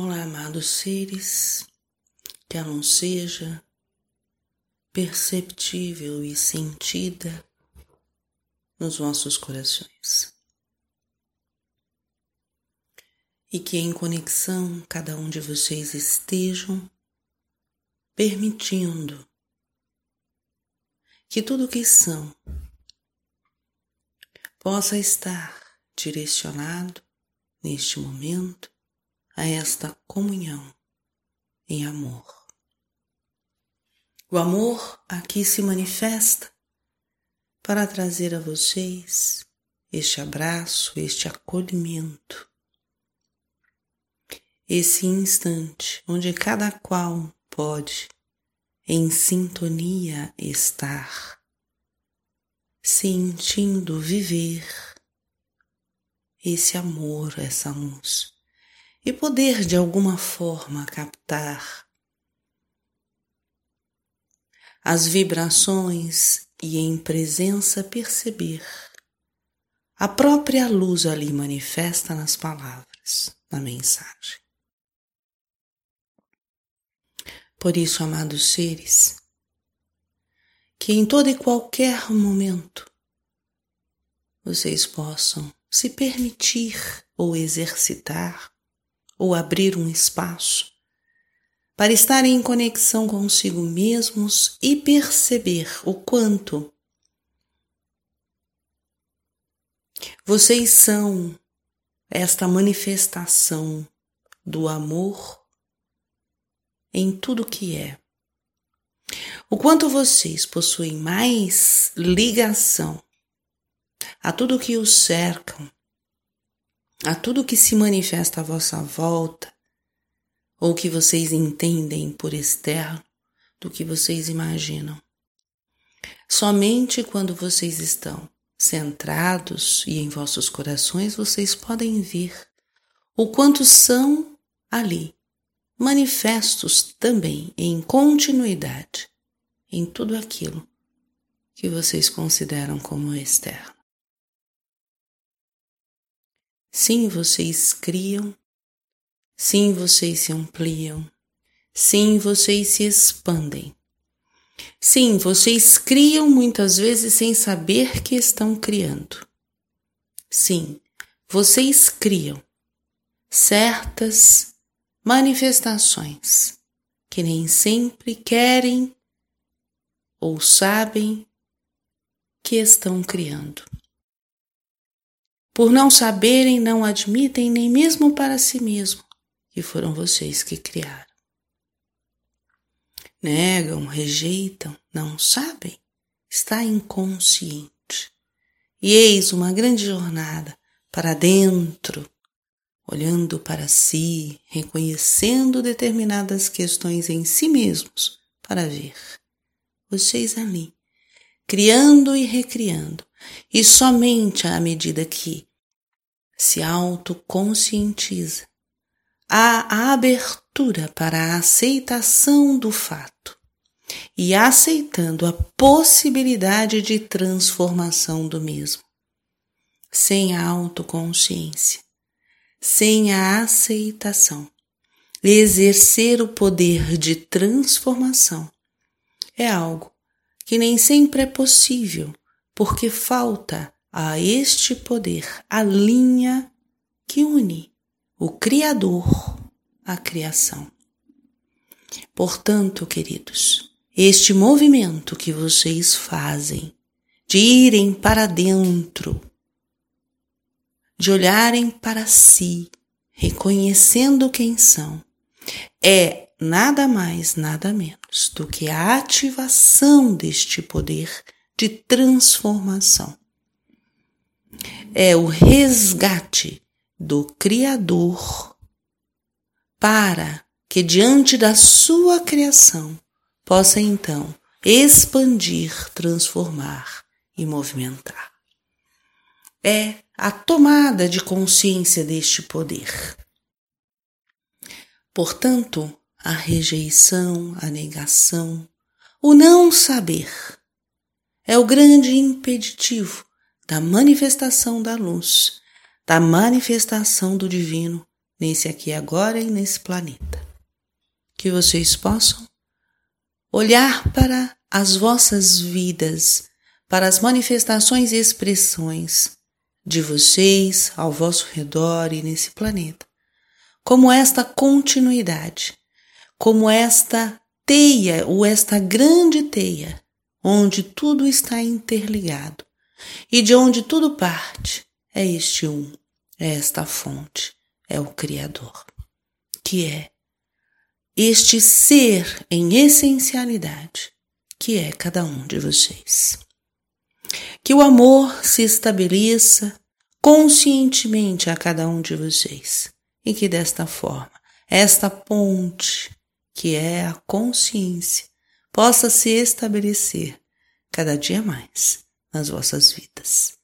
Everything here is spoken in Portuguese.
Olá, amados seres, que ela não seja perceptível e sentida nos vossos corações. E que em conexão cada um de vocês estejam permitindo que tudo o que são possa estar direcionado neste momento a esta comunhão em amor. O amor aqui se manifesta para trazer a vocês este abraço, este acolhimento, esse instante onde cada qual pode em sintonia estar, sentindo viver esse amor, essa luz e poder de alguma forma captar as vibrações e em presença perceber a própria luz ali manifesta nas palavras, na mensagem. Por isso, amados seres, que em todo e qualquer momento vocês possam se permitir ou exercitar ou abrir um espaço para estar em conexão consigo mesmos e perceber o quanto vocês são esta manifestação do amor em tudo que é. O quanto vocês possuem mais ligação a tudo que os cercam a tudo que se manifesta à vossa volta, ou que vocês entendem por externo do que vocês imaginam. Somente quando vocês estão centrados e em vossos corações vocês podem ver o quanto são ali manifestos também em continuidade em tudo aquilo que vocês consideram como externo. Sim, vocês criam. Sim, vocês se ampliam. Sim, vocês se expandem. Sim, vocês criam muitas vezes sem saber que estão criando. Sim, vocês criam certas manifestações que nem sempre querem ou sabem que estão criando. Por não saberem, não admitem nem mesmo para si mesmo que foram vocês que criaram. Negam, rejeitam, não sabem, está inconsciente. E eis uma grande jornada para dentro, olhando para si, reconhecendo determinadas questões em si mesmos para ver vocês ali, criando e recriando, e somente à medida que se autoconscientiza, há a abertura para a aceitação do fato e aceitando a possibilidade de transformação do mesmo. Sem a autoconsciência, sem a aceitação, exercer o poder de transformação é algo que nem sempre é possível, porque falta a este poder a linha que une o Criador à criação. Portanto, queridos, este movimento que vocês fazem de irem para dentro, de olharem para si, reconhecendo quem são, é nada mais, nada menos do que a ativação deste poder de transformação é o resgate do Criador para que diante da sua criação possa então expandir, transformar e movimentar. É a tomada de consciência deste poder. Portanto, a rejeição, a negação, o não saber é o grande impeditivo da manifestação da luz, da manifestação do divino nesse aqui agora e nesse planeta. Que vocês possam olhar para as vossas vidas, para as manifestações e expressões de vocês ao vosso redor e nesse planeta, como esta continuidade, como esta teia ou esta grande teia, onde tudo está interligado e de onde tudo parte, é este um, é esta fonte, é o Criador, que é este ser em essencialidade, que é cada um de vocês. Que o amor se estabeleça conscientemente a cada um de vocês e que desta forma esta ponte, que é a consciência, possa se estabelecer cada dia mais nas vossas vidas.